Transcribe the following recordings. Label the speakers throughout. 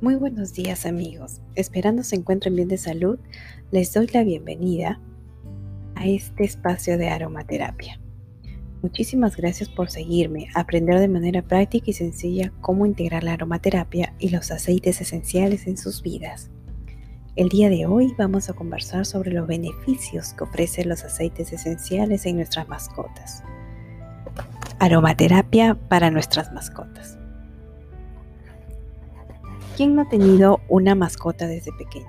Speaker 1: Muy buenos días amigos, esperando se encuentren bien de salud, les doy la bienvenida a este espacio de aromaterapia. Muchísimas gracias por seguirme, aprender de manera práctica y sencilla cómo integrar la aromaterapia y los aceites esenciales en sus vidas. El día de hoy vamos a conversar sobre los beneficios que ofrecen los aceites esenciales en nuestras mascotas. Aromaterapia para nuestras mascotas. ¿Quién no ha tenido una mascota desde pequeño?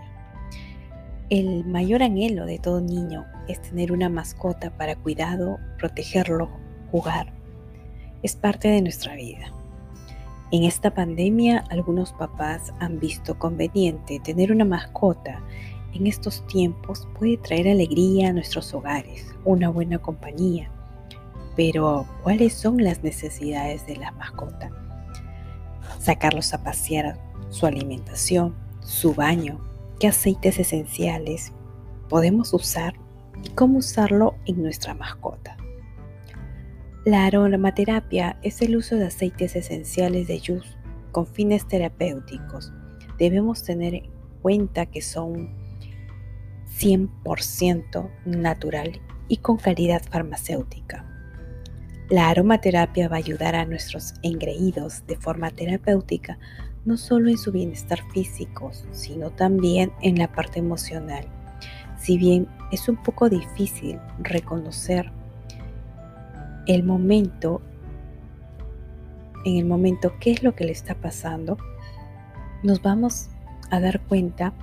Speaker 1: El mayor anhelo de todo niño es tener una mascota para cuidado, protegerlo, jugar. Es parte de nuestra vida. En esta pandemia, algunos papás han visto conveniente tener una mascota. En estos tiempos puede traer alegría a nuestros hogares, una buena compañía. Pero, ¿cuáles son las necesidades de la mascota? Sacarlos a pasear su alimentación, su baño, qué aceites esenciales podemos usar y cómo usarlo en nuestra mascota. La aromaterapia es el uso de aceites esenciales de yus con fines terapéuticos. Debemos tener en cuenta que son 100% natural y con calidad farmacéutica. La aromaterapia va a ayudar a nuestros engreídos de forma terapéutica no solo en su bienestar físico, sino también en la parte emocional. Si bien es un poco difícil reconocer el momento, en el momento qué es lo que le está pasando, nos vamos a dar cuenta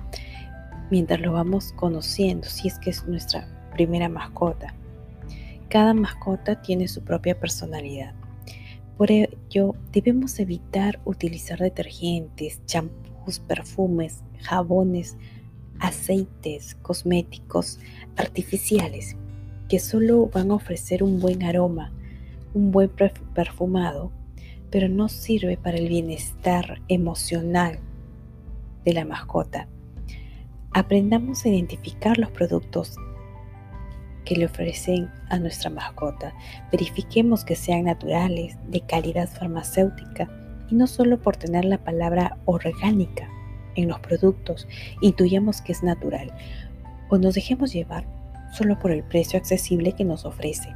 Speaker 1: mientras lo vamos conociendo, si es que es nuestra primera mascota. Cada mascota tiene su propia personalidad. Por debemos evitar utilizar detergentes, champús, perfumes, jabones, aceites, cosméticos artificiales que solo van a ofrecer un buen aroma, un buen perfumado, pero no sirve para el bienestar emocional de la mascota. Aprendamos a identificar los productos que le ofrecen a nuestra mascota. Verifiquemos que sean naturales, de calidad farmacéutica y no solo por tener la palabra orgánica en los productos, intuyamos que es natural o nos dejemos llevar solo por el precio accesible que nos ofrece.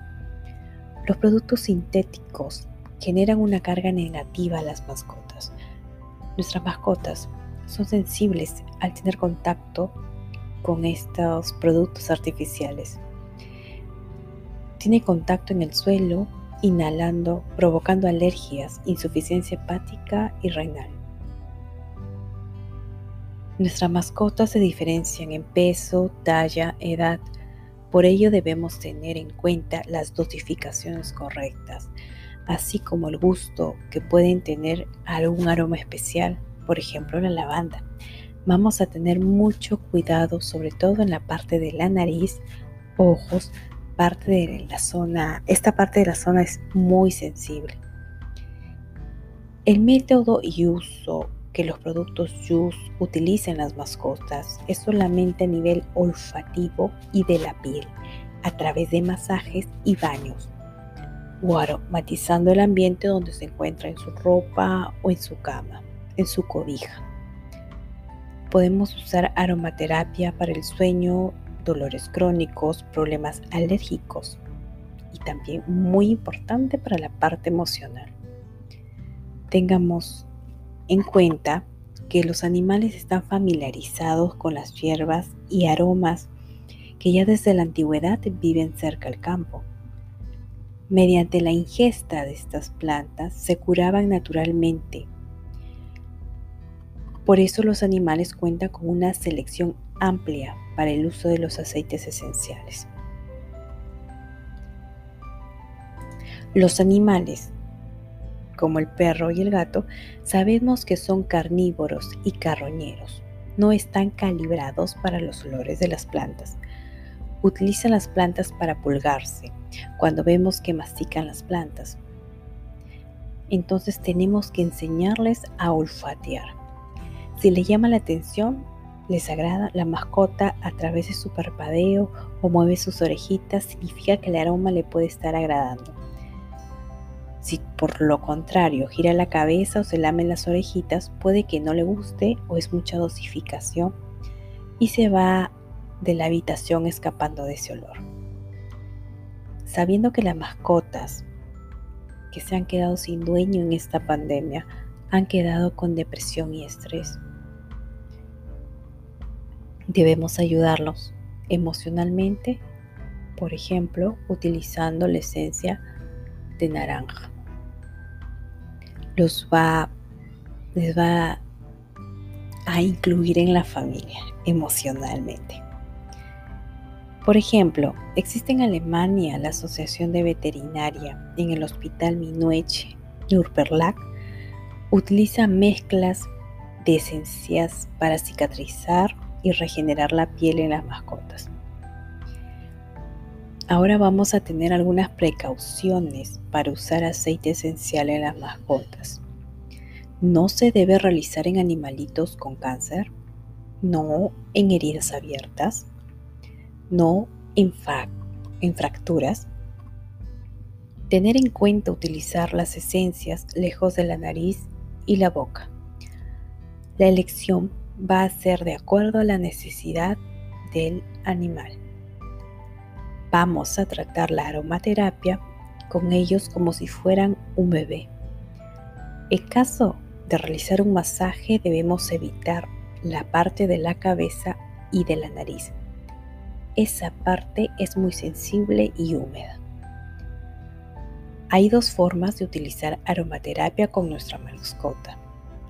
Speaker 1: Los productos sintéticos generan una carga negativa a las mascotas. Nuestras mascotas son sensibles al tener contacto con estos productos artificiales tiene contacto en el suelo, inhalando, provocando alergias, insuficiencia hepática y renal. Nuestras mascotas se diferencian en peso, talla, edad. Por ello debemos tener en cuenta las dosificaciones correctas, así como el gusto que pueden tener algún aroma especial, por ejemplo la lavanda. Vamos a tener mucho cuidado, sobre todo en la parte de la nariz, ojos, parte de la zona, esta parte de la zona es muy sensible. El método y uso que los productos JUS utilizan las mascotas es solamente a nivel olfativo y de la piel, a través de masajes y baños, o aromatizando el ambiente donde se encuentra en su ropa o en su cama, en su cobija. Podemos usar aromaterapia para el sueño dolores crónicos, problemas alérgicos y también muy importante para la parte emocional. Tengamos en cuenta que los animales están familiarizados con las hierbas y aromas que ya desde la antigüedad viven cerca del campo. Mediante la ingesta de estas plantas se curaban naturalmente. Por eso los animales cuentan con una selección amplia para el uso de los aceites esenciales. Los animales, como el perro y el gato, sabemos que son carnívoros y carroñeros. No están calibrados para los olores de las plantas. Utilizan las plantas para pulgarse cuando vemos que mastican las plantas. Entonces tenemos que enseñarles a olfatear. Si le llama la atención, les agrada la mascota a través de su parpadeo o mueve sus orejitas, significa que el aroma le puede estar agradando. Si por lo contrario gira la cabeza o se lame las orejitas, puede que no le guste o es mucha dosificación y se va de la habitación escapando de ese olor. Sabiendo que las mascotas que se han quedado sin dueño en esta pandemia han quedado con depresión y estrés, debemos ayudarlos emocionalmente, por ejemplo, utilizando la esencia de naranja. Los va, les va a incluir en la familia emocionalmente. Por ejemplo, existe en Alemania la Asociación de Veterinaria en el Hospital Minueche Nürperlack utiliza mezclas de esencias para cicatrizar y regenerar la piel en las mascotas. Ahora vamos a tener algunas precauciones para usar aceite esencial en las mascotas. No se debe realizar en animalitos con cáncer, no en heridas abiertas, no en, fracturas. Tener en cuenta utilizar las esencias lejos de la nariz y la boca. La elección va a ser de acuerdo a la necesidad del animal. Vamos a tratar la aromaterapia con ellos como si fueran un bebé. En caso de realizar un masaje debemos evitar la parte de la cabeza y de la nariz esa parte es muy sensible y húmeda. Hay dos formas de utilizar aromaterapia con nuestra mascota.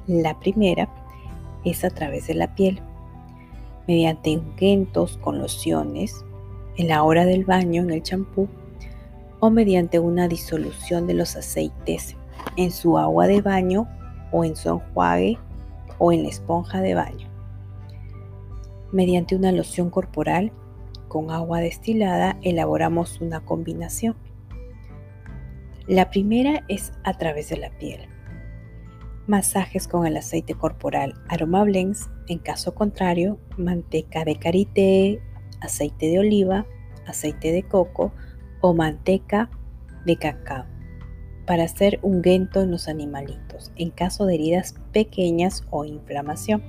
Speaker 1: La primera es a través de la piel, mediante ungüentos con lociones, en la hora del baño en el champú o mediante una disolución de los aceites en su agua de baño o en su enjuague o en la esponja de baño. Mediante una loción corporal con agua destilada elaboramos una combinación. La primera es a través de la piel. Masajes con el aceite corporal Aroma Blends, en caso contrario, manteca de karité, aceite de oliva, aceite de coco o manteca de cacao para hacer un guento en los animalitos en caso de heridas pequeñas o inflamación.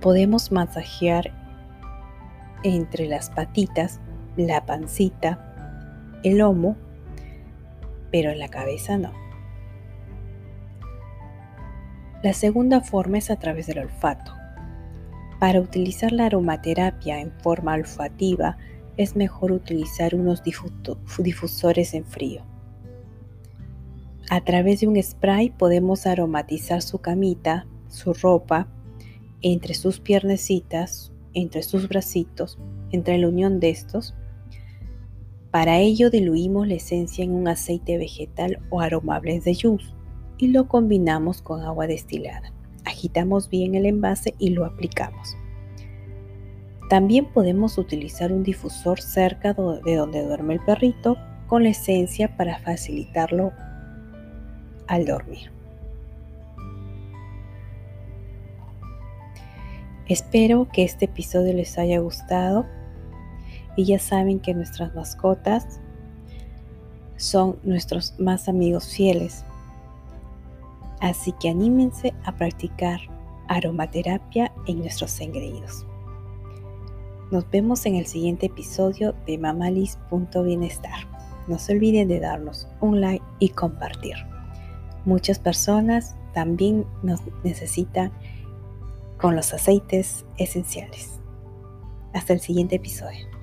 Speaker 1: Podemos masajear entre las patitas, la pancita, el lomo, pero en la cabeza no. La segunda forma es a través del olfato. Para utilizar la aromaterapia en forma olfativa es mejor utilizar unos difusores en frío. A través de un spray podemos aromatizar su camita, su ropa, entre sus piernecitas, entre sus bracitos, entre la unión de estos. Para ello diluimos la esencia en un aceite vegetal o aromables de juice y lo combinamos con agua destilada. Agitamos bien el envase y lo aplicamos. También podemos utilizar un difusor cerca de donde duerme el perrito con la esencia para facilitarlo al dormir. Espero que este episodio les haya gustado y ya saben que nuestras mascotas son nuestros más amigos fieles. Así que anímense a practicar aromaterapia en nuestros engreídos. Nos vemos en el siguiente episodio de mamalis.bienestar. No se olviden de darnos un like y compartir. Muchas personas también nos necesitan con los aceites esenciales. Hasta el siguiente episodio.